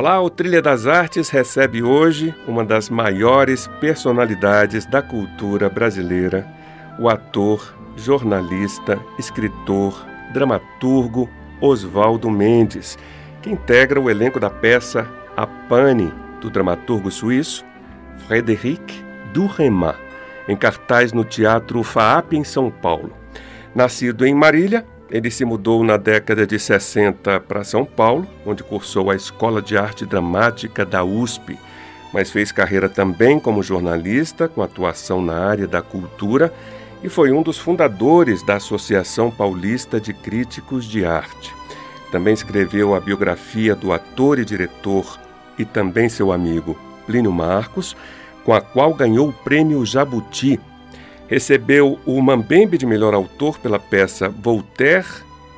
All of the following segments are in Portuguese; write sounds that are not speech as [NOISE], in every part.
Olá, o Trilha das Artes recebe hoje uma das maiores personalidades da cultura brasileira, o ator, jornalista, escritor, dramaturgo Oswaldo Mendes, que integra o elenco da peça A Pane, do dramaturgo suíço Frédéric Duremat, em cartaz no Teatro FAAP em São Paulo. Nascido em Marília, ele se mudou na década de 60 para São Paulo, onde cursou a Escola de Arte Dramática da USP, mas fez carreira também como jornalista, com atuação na área da cultura, e foi um dos fundadores da Associação Paulista de Críticos de Arte. Também escreveu a biografia do ator e diretor e também seu amigo Plínio Marcos, com a qual ganhou o prêmio Jabuti Recebeu o Mambembe de melhor autor pela peça Voltaire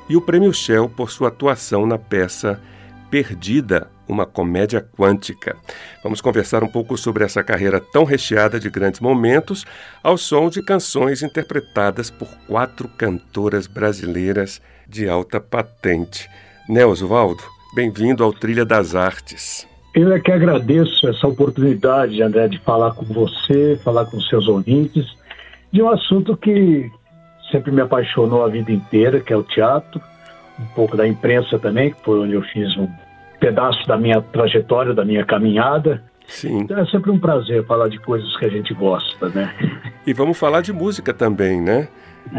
e o Prêmio Shell por sua atuação na peça Perdida, uma comédia quântica. Vamos conversar um pouco sobre essa carreira tão recheada de grandes momentos, ao som de canções interpretadas por quatro cantoras brasileiras de alta patente. Oswaldo, bem-vindo ao Trilha das Artes. Eu é que agradeço essa oportunidade, André, de falar com você, falar com seus ouvintes de um assunto que sempre me apaixonou a vida inteira, que é o teatro, um pouco da imprensa também, que foi onde eu fiz um pedaço da minha trajetória, da minha caminhada. Sim. Então é sempre um prazer falar de coisas que a gente gosta, né? E vamos falar de música também, né?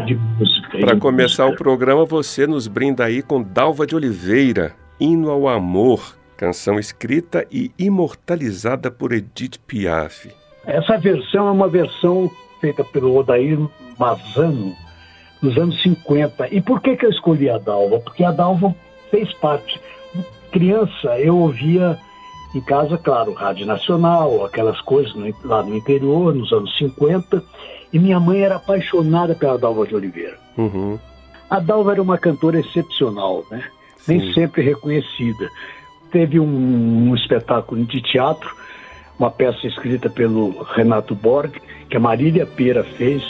De música. Para começar música. o programa, você nos brinda aí com Dalva de Oliveira, Hino ao Amor, canção escrita e imortalizada por Edith Piaf. Essa versão é uma versão feita pelo Odair Mazano nos anos 50. E por que, que eu escolhi a Dalva? Porque a Dalva fez parte. Criança, eu ouvia em casa, claro, Rádio Nacional, aquelas coisas no, lá no interior, nos anos 50, e minha mãe era apaixonada pela Dalva de Oliveira. Uhum. A Dalva era uma cantora excepcional, né? Nem sempre reconhecida. Teve um, um espetáculo de teatro uma peça escrita pelo Renato Borg, que a Marília Pera fez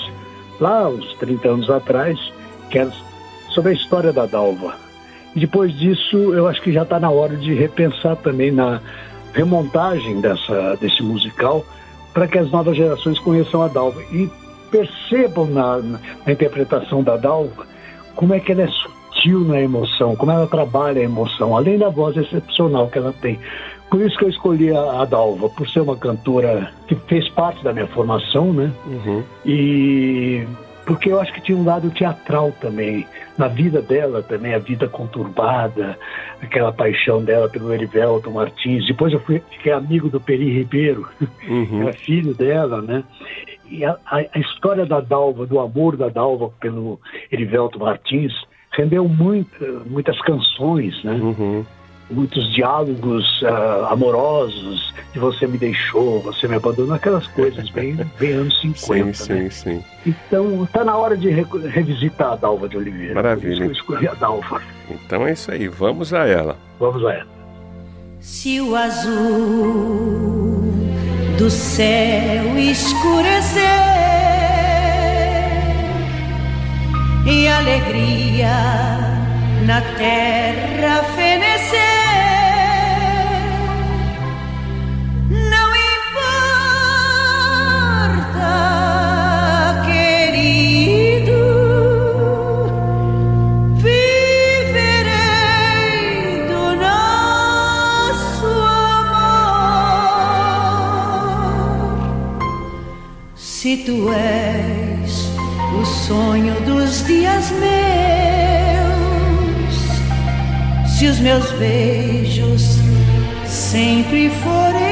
lá uns 30 anos atrás, que é sobre a história da Dalva. E depois disso, eu acho que já está na hora de repensar também na remontagem dessa, desse musical para que as novas gerações conheçam a Dalva e percebam na, na interpretação da Dalva como é que ela é sutil na emoção, como ela trabalha a emoção, além da voz excepcional que ela tem. Por isso que eu escolhi a, a Dalva, por ser uma cantora que fez parte da minha formação, né? Uhum. E porque eu acho que tinha um lado teatral também, na vida dela também, a vida conturbada, aquela paixão dela pelo Erivelto Martins. Depois eu fui, fiquei amigo do Peri Ribeiro, uhum. [LAUGHS] era filho dela, né? E a, a, a, história da Dalva, do amor da Dalva pelo Erivelto Martins, rendeu muito, muitas canções, né? Uhum muitos diálogos uh, amorosos, de você me deixou, você me abandonou, aquelas coisas bem, [LAUGHS] bem anos 50. Sim, né? sim, sim. Então está na hora de re revisitar a Dalva de Oliveira. Maravilha. eu escolhi a Dalva. Então é isso aí, vamos a ela. Vamos a ela. Se o azul do céu escurecer e alegria na terra fenecer tu és o sonho dos dias meus, se os meus beijos sempre forem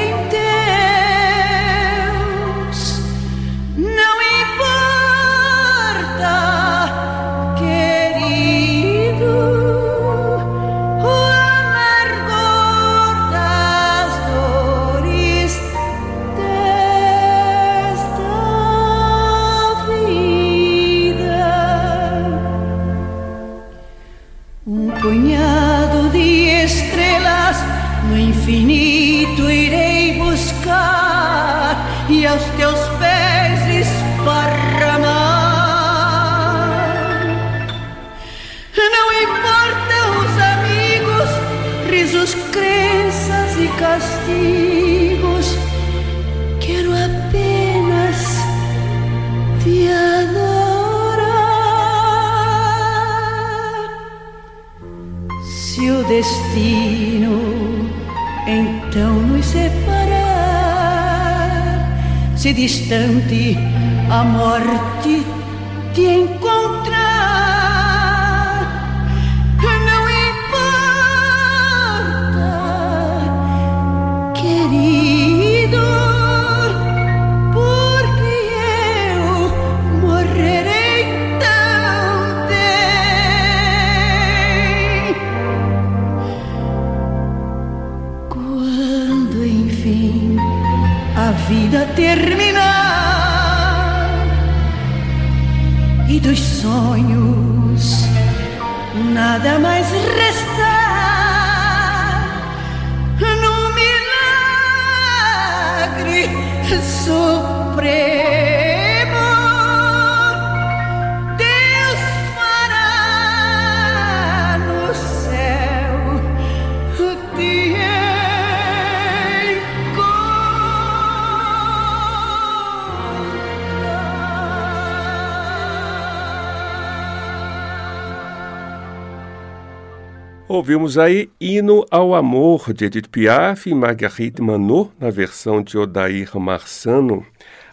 Ouvimos aí Hino ao Amor, de Edith Piaf e Marguerite Manot, na versão de Odair Marçano.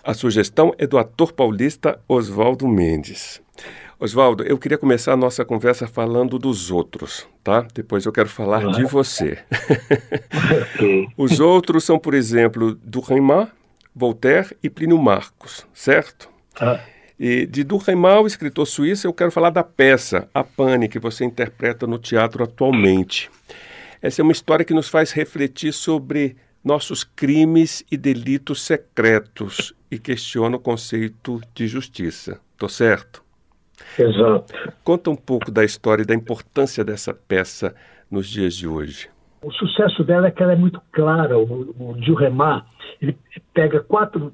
A sugestão é do ator paulista Oswaldo Mendes. Oswaldo, eu queria começar a nossa conversa falando dos outros, tá? Depois eu quero falar de você. [LAUGHS] Os outros são, por exemplo, Durkheim, Voltaire e Plínio Marcos, certo? Ah. E de Durkheim, o escritor suíço, eu quero falar da peça A Pane, que você interpreta no teatro atualmente. Essa é uma história que nos faz refletir sobre nossos crimes e delitos secretos e questiona o conceito de justiça. Tô certo? Exato. Conta um pouco da história e da importância dessa peça nos dias de hoje. O sucesso dela é que ela é muito clara. O, o Gilremar, ele pega quatro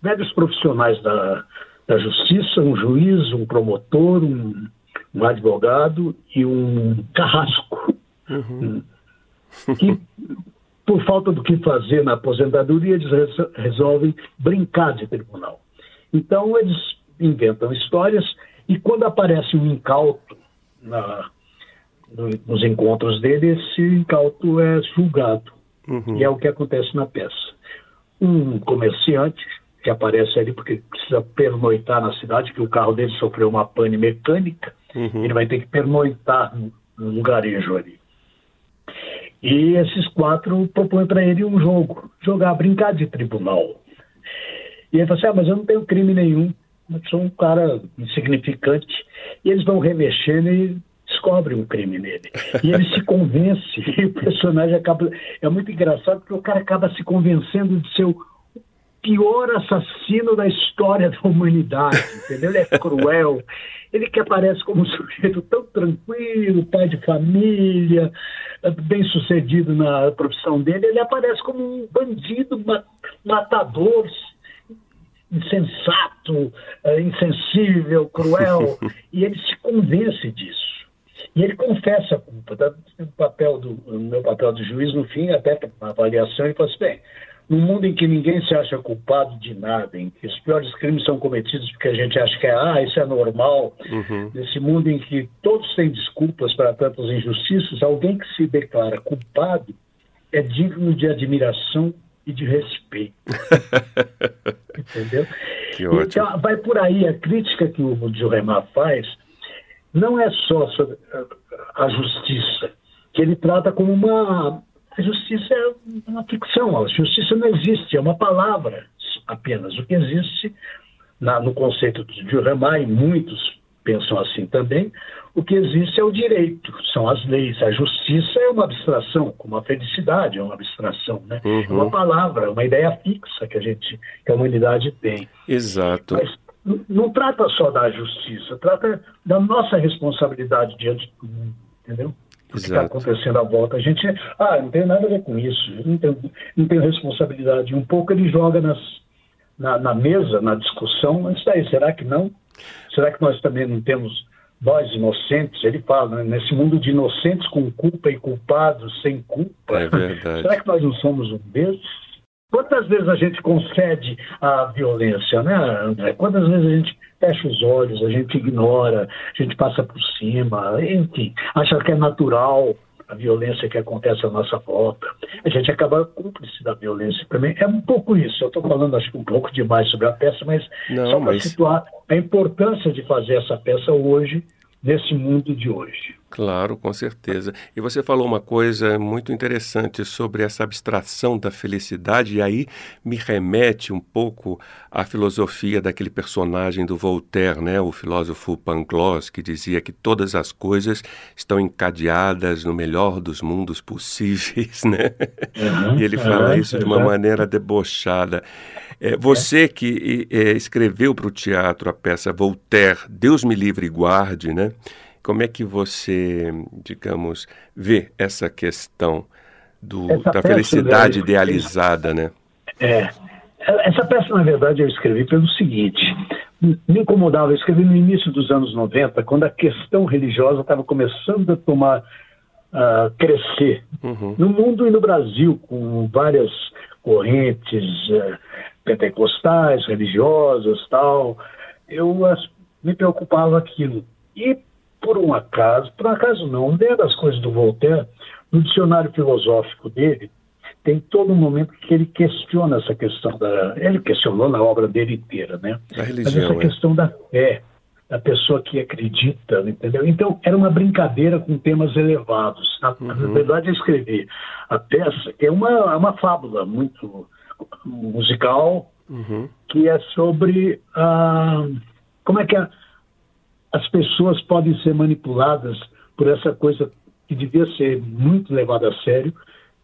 velhos profissionais da, da justiça, um juiz, um promotor, um, um advogado e um carrasco. Uhum. Que, por falta do que fazer na aposentadoria, eles resolvem brincar de tribunal. Então, eles inventam histórias e quando aparece um incauto na, no, nos encontros dele, esse incauto é julgado. Uhum. E é o que acontece na peça. Um comerciante que aparece ali porque precisa pernoitar na cidade, que o carro dele sofreu uma pane mecânica, uhum. ele vai ter que pernoitar no, lugarejo ali. E esses quatro propõem para ele um jogo, jogar, brincar de tribunal. E ele fala assim, ah, mas eu não tenho crime nenhum, eu sou um cara insignificante. E eles vão remexendo e descobrem um crime nele. E ele se convence, [LAUGHS] e o personagem acaba... É muito engraçado porque o cara acaba se convencendo de ser o pior assassino da história da humanidade, entendeu? Ele é cruel, ele que aparece como um sujeito tão tranquilo, pai de família, bem sucedido na profissão dele, ele aparece como um bandido, matador, insensato, insensível, cruel, [LAUGHS] e ele se convence disso. E ele confessa a culpa. Tá? O, papel do, o meu papel de juiz, no fim, até na avaliação, ele fala assim, bem, num mundo em que ninguém se acha culpado de nada, em que os piores crimes são cometidos porque a gente acha que é, ah, isso é normal, uhum. nesse mundo em que todos têm desculpas para tantas injustiças, alguém que se declara culpado é digno de admiração e de respeito. [LAUGHS] Entendeu? Que ótimo. Então, vai por aí a crítica que o Djuremar faz não é só sobre a justiça, que ele trata como uma a justiça é uma ficção, a justiça não existe, é uma palavra apenas. O que existe na, no conceito de e muitos pensam assim também, o que existe é o direito, são as leis. A justiça é uma abstração, como a felicidade é uma abstração, né? Uhum. É uma palavra, uma ideia fixa que a gente, que a humanidade tem. Exato. Mas não trata só da justiça, trata da nossa responsabilidade diante do mundo, entendeu? O que está acontecendo à volta. A gente, ah, não tem nada a ver com isso, não tenho, não tenho responsabilidade. Um pouco ele joga nas, na, na mesa, na discussão, isso aí, será que não? Será que nós também não temos nós inocentes, ele fala, né, nesse mundo de inocentes com culpa e culpados sem culpa. É. Será que nós não somos um desses? Quantas vezes a gente concede a violência, né, André? Quantas vezes a gente fecha os olhos, a gente ignora, a gente passa por cima, enfim, acha que é natural a violência que acontece à nossa volta. A gente acaba cúmplice da violência também. É um pouco isso. Eu estou falando, acho que um pouco demais sobre a peça, mas Não, só para mas- situar a importância de fazer essa peça hoje, nesse mundo de hoje. Claro, com certeza. E você falou uma coisa muito interessante sobre essa abstração da felicidade, e aí me remete um pouco à filosofia daquele personagem do Voltaire, né, o filósofo Pangloss, que dizia que todas as coisas estão encadeadas no melhor dos mundos possíveis, [LAUGHS] né? Uhum, E ele fala uhum, isso de uma exato. maneira debochada. É, você que é, escreveu para o teatro a peça Voltaire, Deus me livre e guarde, né? Como é que você, digamos, vê essa questão do, Essa da peça, felicidade idealizada, né? É. Essa peça, na verdade, eu escrevi pelo seguinte: me incomodava, eu escrevi no início dos anos 90, quando a questão religiosa estava começando a tomar, a crescer Uhum. no mundo e no Brasil, com várias correntes eh, pentecostais, religiosas, tal. Eu me preocupava aquilo. E por um acaso, por um acaso não, uma das coisas do Voltaire, no dicionário filosófico dele, tem todo um momento que ele questiona essa questão da. Ele questionou na obra dele inteira, né? Mas religião, essa é. questão da fé, da pessoa que acredita, entendeu? Então, era uma brincadeira com temas elevados. Na, Uhum. verdade, eu escrevi a peça, que é uma, uma fábula muito musical, Uhum. que é sobre ah, como é que a- as pessoas podem ser manipuladas por essa coisa que devia ser muito levada a sério,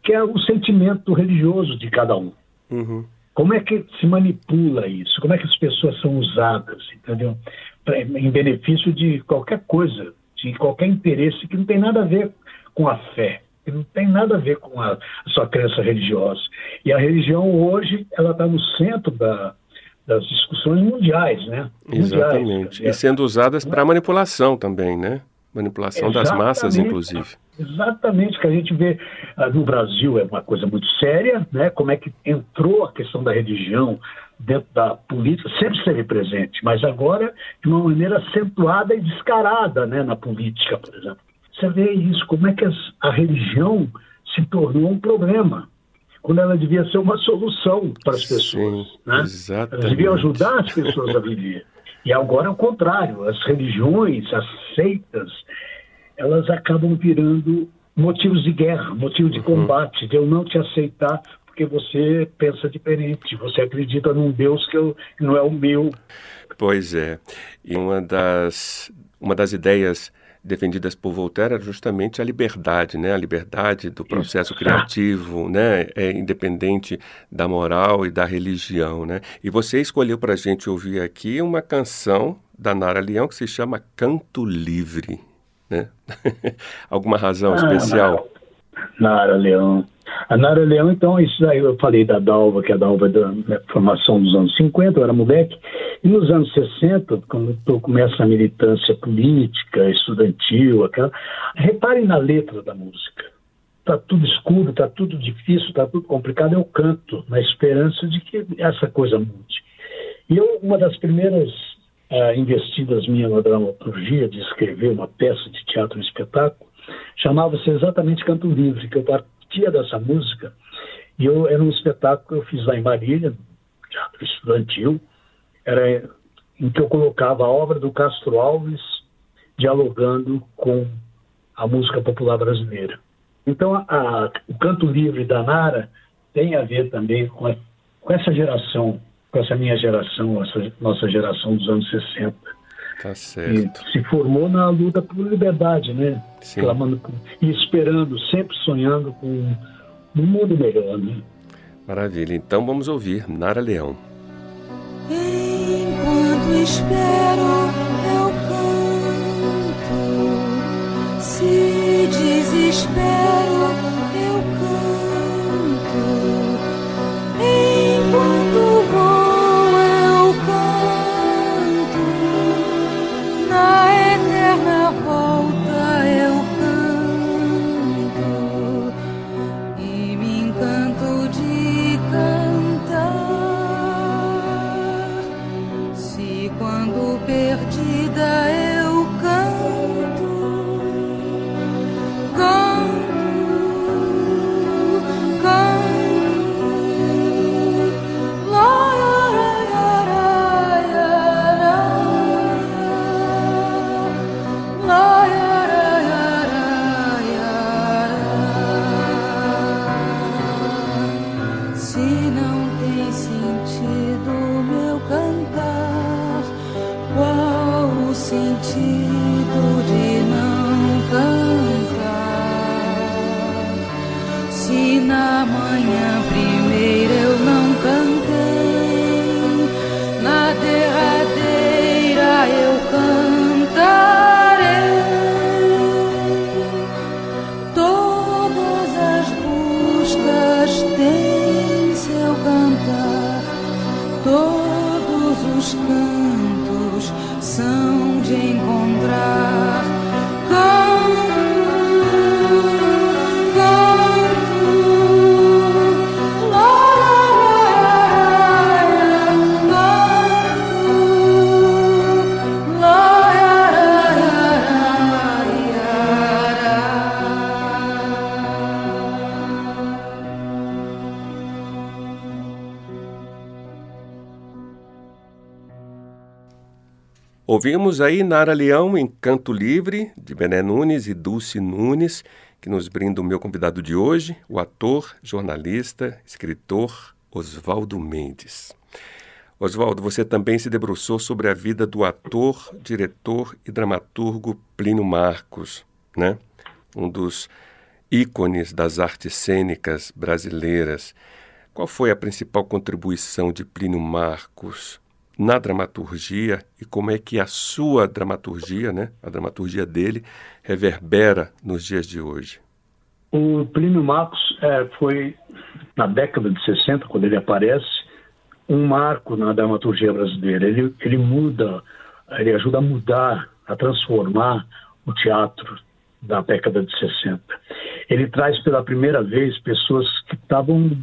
que é o sentimento religioso de cada um. Uhum. Como é que se manipula isso? Como é que as pessoas são usadas, entendeu? Pra- em benefício de qualquer coisa, de qualquer interesse que não tem nada a ver com a fé, que não tem nada a ver com a, a sua crença religiosa. E a religião hoje, ela está no centro da- das discussões mundiais, né? Mundiais, Exatamente. quer E dizer, sendo usadas para manipulação também, né? Manipulação das massas, Exatamente. inclusive. Exatamente, que a gente vê ah, no Brasil é uma coisa muito séria, né? Como é que entrou a questão da religião dentro da política, sempre esteve presente, mas agora de uma maneira acentuada e descarada, né? Na política, por exemplo. Você vê isso, como é que a religião se tornou um problema, quando ela devia ser uma solução para as pessoas, Sim, né? exatamente. Elas deviam ajudar as pessoas a viver. E agora é o contrário, as religiões, as seitas, elas acabam virando motivos de guerra, motivo de combate, de eu não te aceitar porque você pensa diferente, você acredita num Deus que, eu, que não é o meu. Pois é. E uma das, uma das ideias defendidas por Voltaire era justamente a liberdade, né? A liberdade do processo Exato. criativo, né? É independente da moral e da religião, né? E você escolheu para a gente ouvir aqui uma canção da Nara Leão que se chama Canto Livre, né? [LAUGHS] Alguma razão Ah, especial? Nara Leão. A Nara Leão, então, isso aí eu falei da Dalva, que a Dalva é da formação dos anos 50, eu era moleque, e nos anos 60, quando eu começo a militância política, estudantil, aquela, reparem na letra da música. Está tudo escuro, está tudo difícil, está tudo complicado, eu canto, na esperança de que essa coisa mude. E eu, uma das primeiras ah, investidas minhas na dramaturgia, de escrever uma peça de teatro e espetáculo, chamava-se exatamente Canto Livre, que eu partia dessa música, e eu, era um espetáculo que eu fiz lá em Marília, teatro estudantil, era em que eu colocava a obra do Castro Alves dialogando com a música popular brasileira. Então, a- a- o Canto Livre da Nara tem a ver também com, a- com essa geração, com essa minha geração, essa nossa geração dos anos 60 Tá certo. se formou na luta por liberdade, né? Sim. Clamando e esperando, sempre sonhando com um mundo melhor, né? Maravilha. Então vamos ouvir Nara Leão. Enquanto espero, eu canto. Se desespero, todos Ouvimos aí Nara Leão em Canto Livre, de Bené Nunes e Dulce Nunes, que nos brinda o meu convidado de hoje, o ator, jornalista, escritor Oswaldo Mendes. Oswaldo, você também se debruçou sobre a vida do ator, diretor e dramaturgo Plínio Marcos, né? Um dos ícones das artes cênicas brasileiras. Qual foi a principal contribuição de Plínio Marcos na dramaturgia e como é que a sua dramaturgia, né, a dramaturgia dele, reverbera nos dias de hoje? O Plínio Marcos é, foi, na década de 60, quando ele aparece, um marco na dramaturgia brasileira. Ele, ele muda, ele ajuda a mudar, a transformar o teatro da década de 60. Ele traz pela primeira vez pessoas que estavam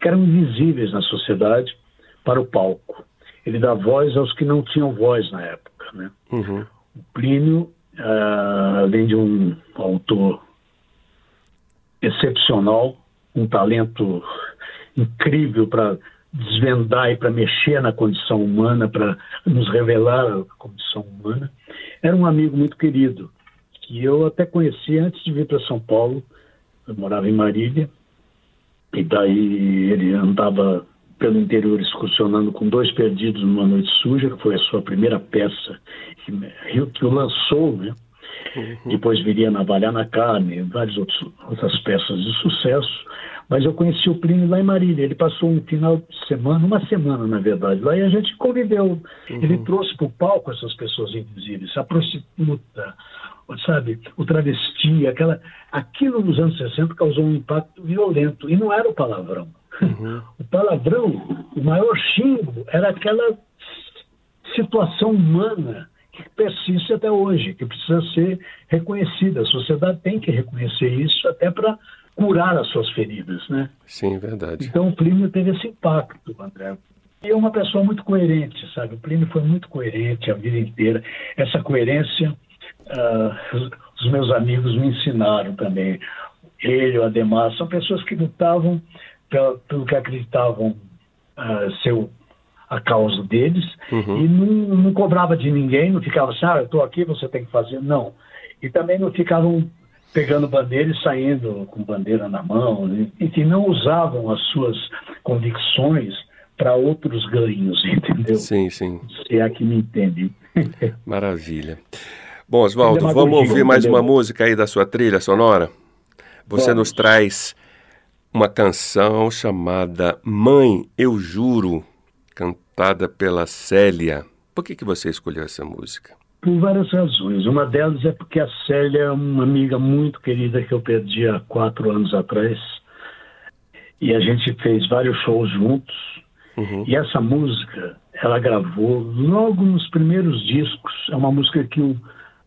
que eram invisíveis na sociedade para o palco. Ele dá voz aos que não tinham voz na época. Né? Uhum. O Plínio, ah, além de um autor excepcional, um talento incrível para desvendar e para mexer na condição humana, para nos revelar a condição humana, era um amigo muito querido, que eu até conheci antes de vir para São Paulo. Eu morava em Marília, e daí ele andava pelo interior excursionando com dois perdidos numa noite suja, que foi a sua primeira peça que, que o lançou, né? Uhum. Depois viria Navalhar na Carne, várias outros, outras peças de sucesso. Mas eu conheci o Plínio lá em Marília. Ele passou um final de semana, uma semana, na verdade, lá e a gente conviveu. Uhum. Ele trouxe para o palco essas pessoas invisíveis, a prostituta, sabe, o travesti, aquela, aquilo nos anos 60 causou um impacto violento. E não era o palavrão. Uhum. O palavrão, o maior xingo, era aquela situação humana que persiste até hoje, que precisa ser reconhecida. A sociedade tem que reconhecer isso até para curar as suas feridas, né? Sim, verdade. Então o Plínio teve esse impacto, André. E é uma pessoa muito coerente, sabe? O Plínio foi muito coerente a vida inteira. Essa coerência, uh, os meus amigos me ensinaram também. Ele, o Ademar, são pessoas que lutavam pelo, pelo que acreditavam uh, ser a causa deles uhum. e não, não, cobrava de ninguém, não ficava assim, ah, eu estou aqui, você tem que fazer. Não. E também não ficavam pegando bandeira e saindo com bandeira na mão, e que não usavam as suas convicções para outros ganhos, [LAUGHS] entendeu? Sim, sim. Se é que me entende. [LAUGHS] Maravilha. Bom, Oswaldo, vamos ouvir mais uma música aí da sua trilha sonora? Você vamos. nos traz uma canção chamada Mãe, Eu Juro, cantada pela Célia. Por que, que você escolheu essa música? Por várias razões. Uma delas é porque a Célia é uma amiga muito querida que eu perdi há quatro anos atrás. E a gente fez vários shows juntos. Uhum. E essa música, ela gravou logo nos primeiros discos. É uma música que o,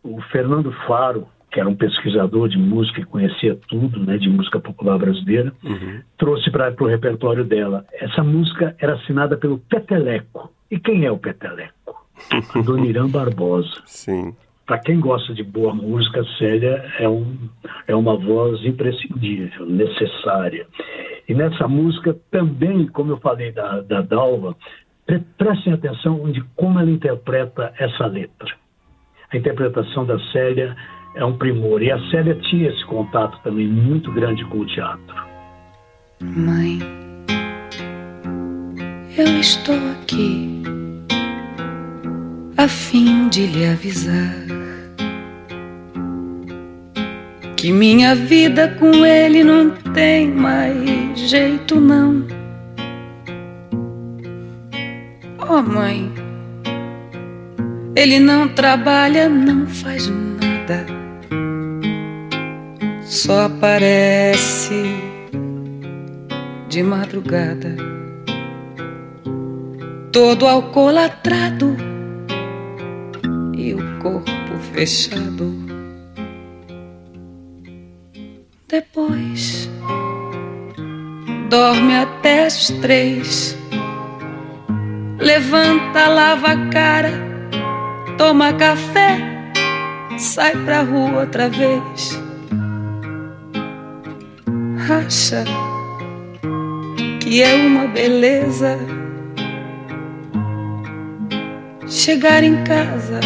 o Fernando Faro, que era um pesquisador de música e conhecia tudo, né, de música popular brasileira, uhum. trouxe para o repertório dela. Essa música era assinada pelo Peteleco. E quem é o Peteleco? [LAUGHS] Doniran Barbosa. Sim. Para quem gosta de boa música, Célia é, um, é uma voz imprescindível, necessária. E nessa música também, como eu falei da, da Dalva, pre prestem atenção de como ela interpreta essa letra. A interpretação da Célia é um primor. E a Célia tinha esse contato também muito grande com o teatro. Mãe, eu estou aqui a fim de lhe avisar que minha vida com ele não tem mais jeito não. Oh mãe, ele não trabalha, não faz nada, só aparece de madrugada, todo alcoolatrado e o corpo fechado. Depois dorme até as três, levanta, lava a cara, toma café, sai pra rua outra vez. Acha que é uma beleza chegar em casa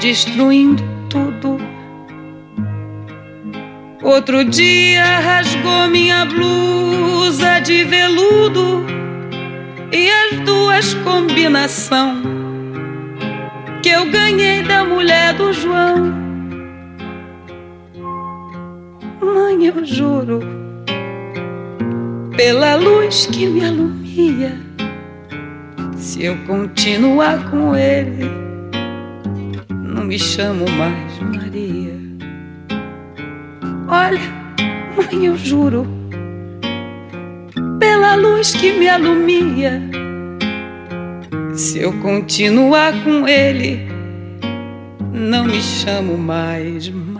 destruindo tudo. Outro dia rasgou minha blusa de veludo e as duas combinação que eu ganhei da mulher do João. Mãe, eu juro pela luz que me alumia. Se eu continuar com ele, não me chamo mais Maria. Olha, mãe, eu juro, pela luz que me alumia. Se eu continuar com ele, não me chamo mais Maria.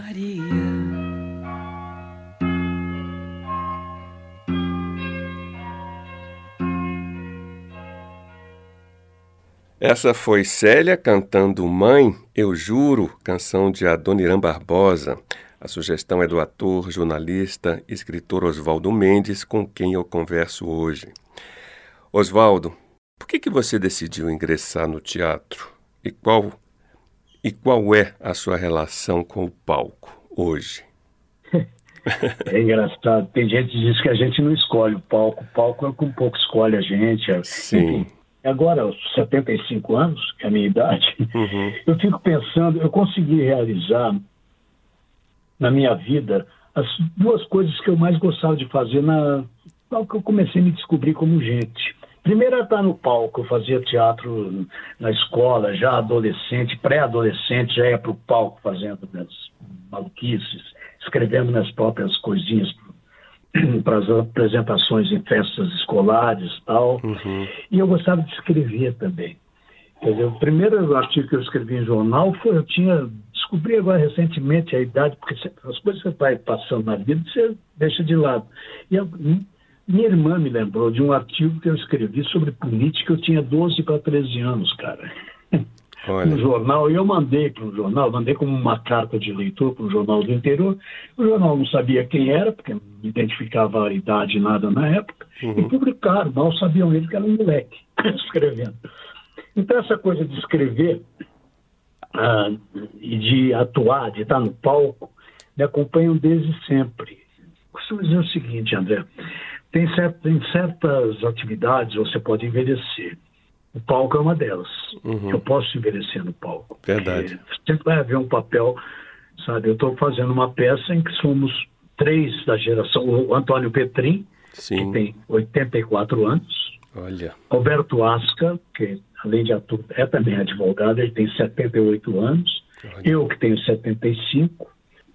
Essa foi Célia cantando Mãe, Eu Juro, canção de Adoniran Barbosa. A sugestão é do ator, jornalista, escritor Oswaldo Mendes, com quem eu converso hoje. Oswaldo, por que, que você decidiu ingressar no teatro? E qual, e qual é a sua relação com o palco hoje? [LAUGHS] É engraçado. Tem gente que diz que a gente não escolhe o palco. O palco é o que um pouco escolhe a gente. Sim. Enfim, agora, aos 75 anos, que é a minha idade, uhum. [LAUGHS] eu fico pensando, eu consegui realizar na minha vida as duas coisas que eu mais gostava de fazer na que eu comecei a me descobrir como gente. Primeiro era estar no palco, eu fazia teatro na escola, já adolescente, pré-adolescente, já ia para o palco fazendo minhas maluquices, escrevendo minhas próprias coisinhas [CLEARS THROAT] para as apresentações em festas escolares tal. Uhum. E eu gostava de escrever também. Quer dizer, o primeiro artigo que eu escrevi em jornal foi, eu tinha, descobri agora recentemente a idade, porque as coisas que você vai passando na vida, você deixa de lado. E eu, minha irmã me lembrou de um artigo que eu escrevi sobre política, eu tinha 12 para 13 anos, cara. [LAUGHS] Olha. no jornal, e eu mandei para o jornal, mandei como uma carta de leitor para o jornal do interior. O jornal não sabia quem era, porque não identificava a idade nada na época, uhum. e publicaram, mal sabiam eles que era um moleque [LAUGHS] escrevendo. Então, essa coisa de escrever ah, e de atuar, de estar no palco, me acompanham desde sempre. Costumo dizer o seguinte, André: tem, tem certas atividades você pode envelhecer o palco é uma delas. Uhum. Eu posso envelhecer no palco. Verdade. Sempre vai haver um papel, sabe? Eu estou fazendo uma peça em que somos três da geração. O Antônio Petrin, Sim. que tem 84 anos. Olha. Alberto Asca, que além de ator, é também advogado, ele tem 78 anos. Olha. Eu, que tenho 75.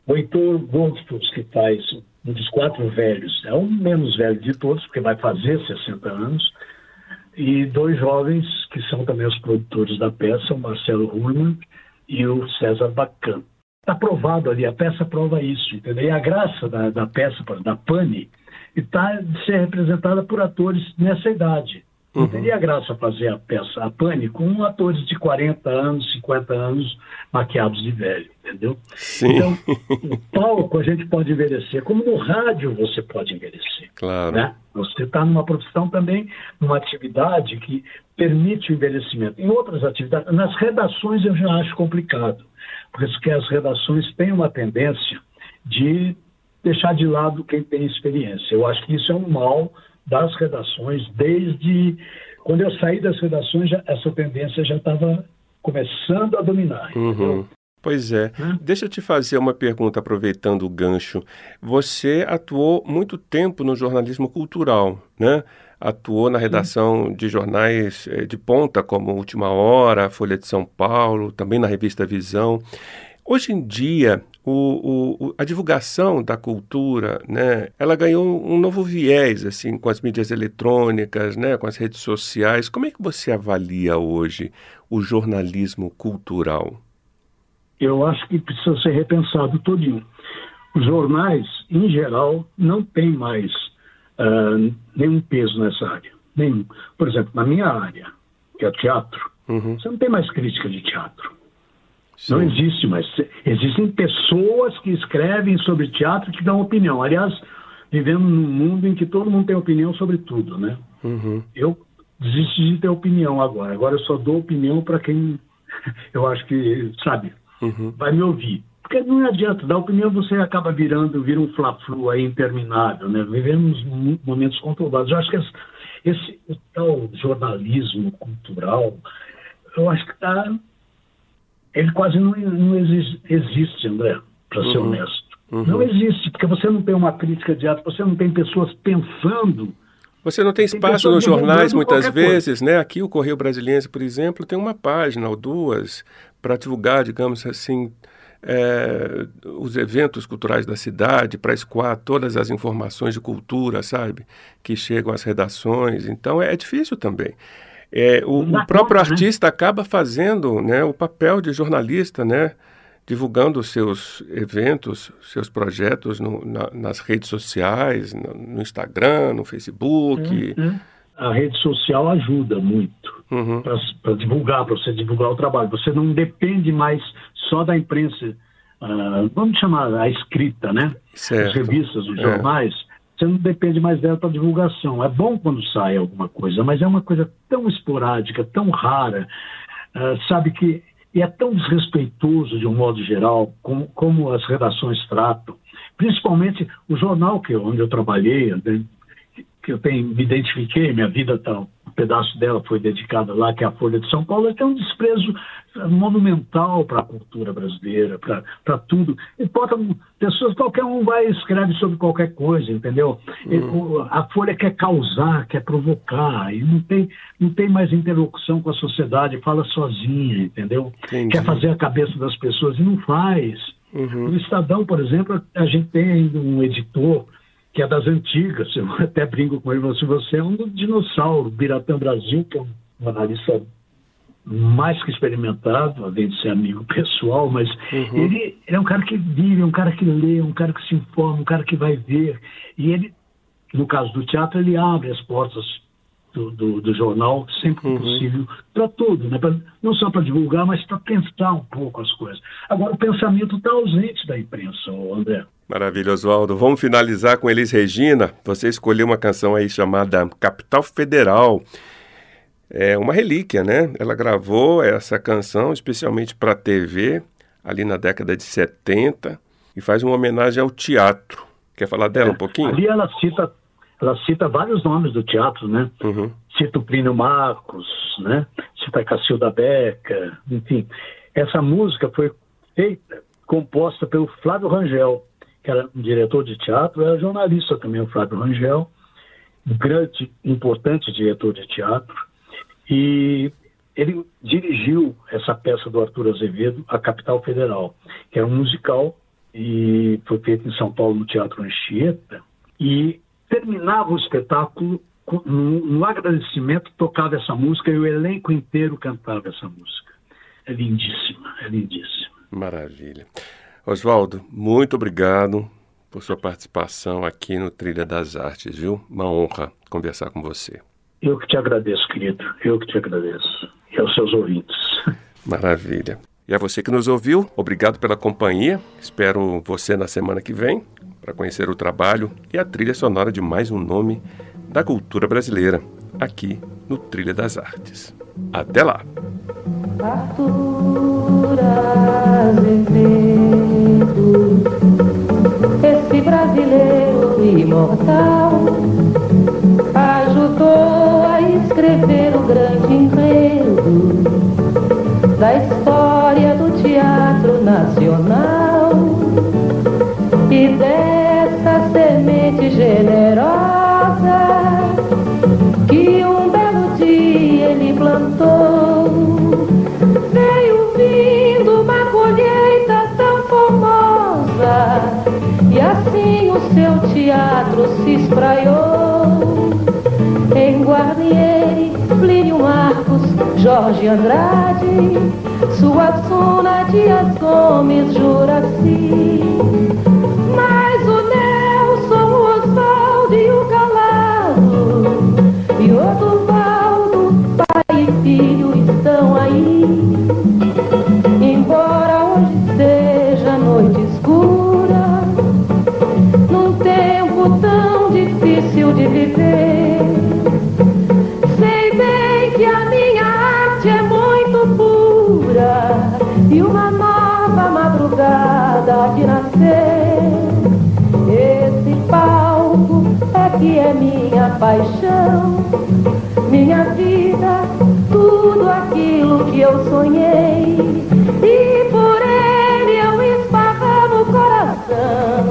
O Heitor Goldfuss, que faz um dos quatro velhos, é o menos velho de todos, porque vai fazer 60 anos e dois jovens que são também os produtores da peça, o Marcelo Ruhlmann e o César Bacan. Está provado ali, a peça prova isso, entendeu? E a graça da, da peça, da Pani, está de ser representada por atores nessa idade. Não uhum. teria graça fazer a peça, a Pane, com atores de 40 anos, 50 anos, maquiados de velho, entendeu? Sim. Então, no palco a gente pode envelhecer, como no rádio você pode envelhecer. Claro. Né? Você está numa profissão também, numa atividade que permite o envelhecimento. Em outras atividades, nas redações eu já acho complicado, porque as redações têm uma tendência de deixar de lado quem tem experiência. Eu acho que isso é um mal das redações, desde quando eu saí das redações, já, essa tendência já estava começando a dominar. Uhum. Pois é. Hum? Deixa eu te fazer uma pergunta, aproveitando o gancho. Você atuou muito tempo no jornalismo cultural, né? Atuou na redação de jornais eh, de ponta, como Última Hora, Folha de São Paulo, também na revista Visão. Hoje em dia, o, o, a divulgação da cultura, né, ela ganhou um novo viés, assim, com as mídias eletrônicas, né, com as redes sociais. Como é que você avalia hoje o jornalismo cultural? Eu acho que precisa ser repensado todinho. Os jornais, em geral, não têm mais uh, nenhum peso nessa área. Nenhum. Por exemplo, na minha área, que é teatro, uhum. você não tem mais crítica de teatro. Sim. Não existe mais. Existem pessoas que escrevem sobre teatro que dão opinião. Aliás, vivemos num mundo em que todo mundo tem opinião sobre tudo, né? Uhum. Eu desisti de ter opinião agora. Agora eu só dou opinião para quem [LAUGHS] eu acho que, sabe, uhum. vai me ouvir. Porque não adianta, dar opinião você acaba virando, vira um fla-flu aí interminável, né? Vivemos momentos conturbados. Eu acho que esse, esse tal jornalismo cultural, eu acho que está ele quase não, não existe, existe, André, para uhum. ser honesto. Uhum. Não existe, porque você não tem uma crítica de arte, você não tem pessoas pensando. Você não tem espaço tem nos jornais muitas vezes, coisa. né? Aqui o Correio Brasiliense, por exemplo, tem uma página ou duas para divulgar, digamos assim, é, os eventos culturais da cidade, para escoar todas as informações de cultura, sabe? Que chegam às redações. Então é, é difícil também. É, o, o, próprio conta, né? artista né? acaba fazendo né, o papel de jornalista, né, divulgando seus eventos, seus projetos no, na, nas redes sociais, no, no, Instagram, no Facebook. Uhum. A rede social ajuda muito uhum. para divulgar, para você divulgar o trabalho. Você não depende mais só da imprensa, uh, vamos chamar a escrita, né? Certo. As revistas, os é. Você não depende mais dela para divulgação. É bom quando sai alguma coisa, mas é uma coisa tão esporádica, tão rara, uh, sabe que e é tão desrespeitoso de um modo geral como, como as redações tratam. Principalmente o jornal que onde eu trabalhei, que eu tenho, me identifiquei, minha vida tá, um pedaço dela foi dedicado lá, que é a Folha de São Paulo, tem um desprezo monumental para a cultura brasileira, para tudo. Importa, pessoas, qualquer um vai e escreve sobre qualquer coisa, entendeu? Hum. A Folha quer causar, quer provocar, e não tem, não tem mais interlocução com a sociedade, fala sozinha, entendeu? Entendi. Quer fazer a cabeça das pessoas e não faz. Uhum. No Estadão, por exemplo, a gente tem ainda um editor que é das antigas. [LAUGHS] Eu até brinco com ele, se você é um dinossauro, Biratã Brasil, que é um analista mais que experimentado, além de ser amigo [LAUGHS] pessoal, mas uhum. ele, ele, é um cara que vive, um cara que lê, um cara que se informa, um cara que vai ver. E ele, no caso do teatro, ele abre as portas do, do, do jornal sempre que uhum. possível para tudo, né? Pra, não só para divulgar, mas para pensar um pouco as coisas. Agora, o pensamento está ausente da imprensa, André. Maravilha, Oswaldo. Vamos finalizar com Elis Regina. Você escolheu uma canção aí chamada Capital Federal. É uma relíquia, né? Ela gravou essa canção especialmente para a TV, ali na década de 70, e faz uma homenagem ao teatro. Quer falar dela é, um pouquinho? Ali ela cita, ela cita vários nomes do teatro, né? Uhum. Cita o Plínio Marcos, né? Cita a Cacilda Beca, enfim. Essa música foi feita, composta pelo Flávio Rangel, que era um diretor de teatro, era jornalista também, o Flávio Rangel, grande, importante diretor de teatro, e ele dirigiu essa peça do Arthur Azevedo, A Capital Federal, que era um musical e foi feito em São Paulo no Teatro Anchieta, e terminava o espetáculo no, no agradecimento, tocava essa música e o elenco inteiro cantava essa música. É lindíssima, é lindíssima. Maravilha. Oswaldo, muito obrigado por sua participação aqui no Trilha das Artes, viu? Uma honra conversar com você. Eu que te agradeço, querido. Eu que te agradeço. E aos seus ouvintes. [LAUGHS] Maravilha. E a você que nos ouviu, obrigado pela companhia. Espero você na semana que vem para conhecer o trabalho e a trilha sonora de mais um nome da cultura brasileira, aqui no Trilha das Artes. Até lá! esse brasileiro imortal ajudou escrever o grande enredo da história do teatro nacional e dessa semente generosa que um belo dia ele plantou. Veio vindo uma colheita tão formosa e assim o seu teatro se espraiou em Guarnieri, Plínio Marcos, Jorge Andrade, Suassuna, Dias Gomes, Juraci. Madrugada de nascer. Esse palco é que é minha paixão, minha vida, tudo aquilo que eu sonhei. E por ele eu esparramo o coração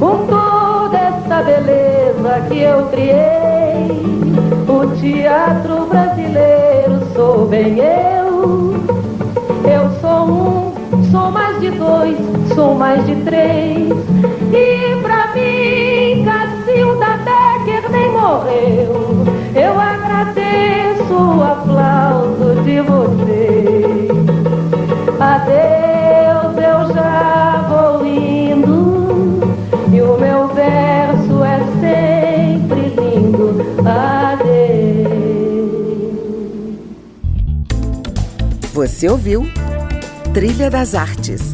com toda essa beleza que eu criei. O teatro brasileiro sou bem eu. Mais de dois, sou mais de três. E pra mim, Cacilda Becker nem morreu. Eu agradeço o aplauso de você. Adeus, eu já vou indo. E o meu verso é sempre lindo. Adeus. Você ouviu Trilha das Artes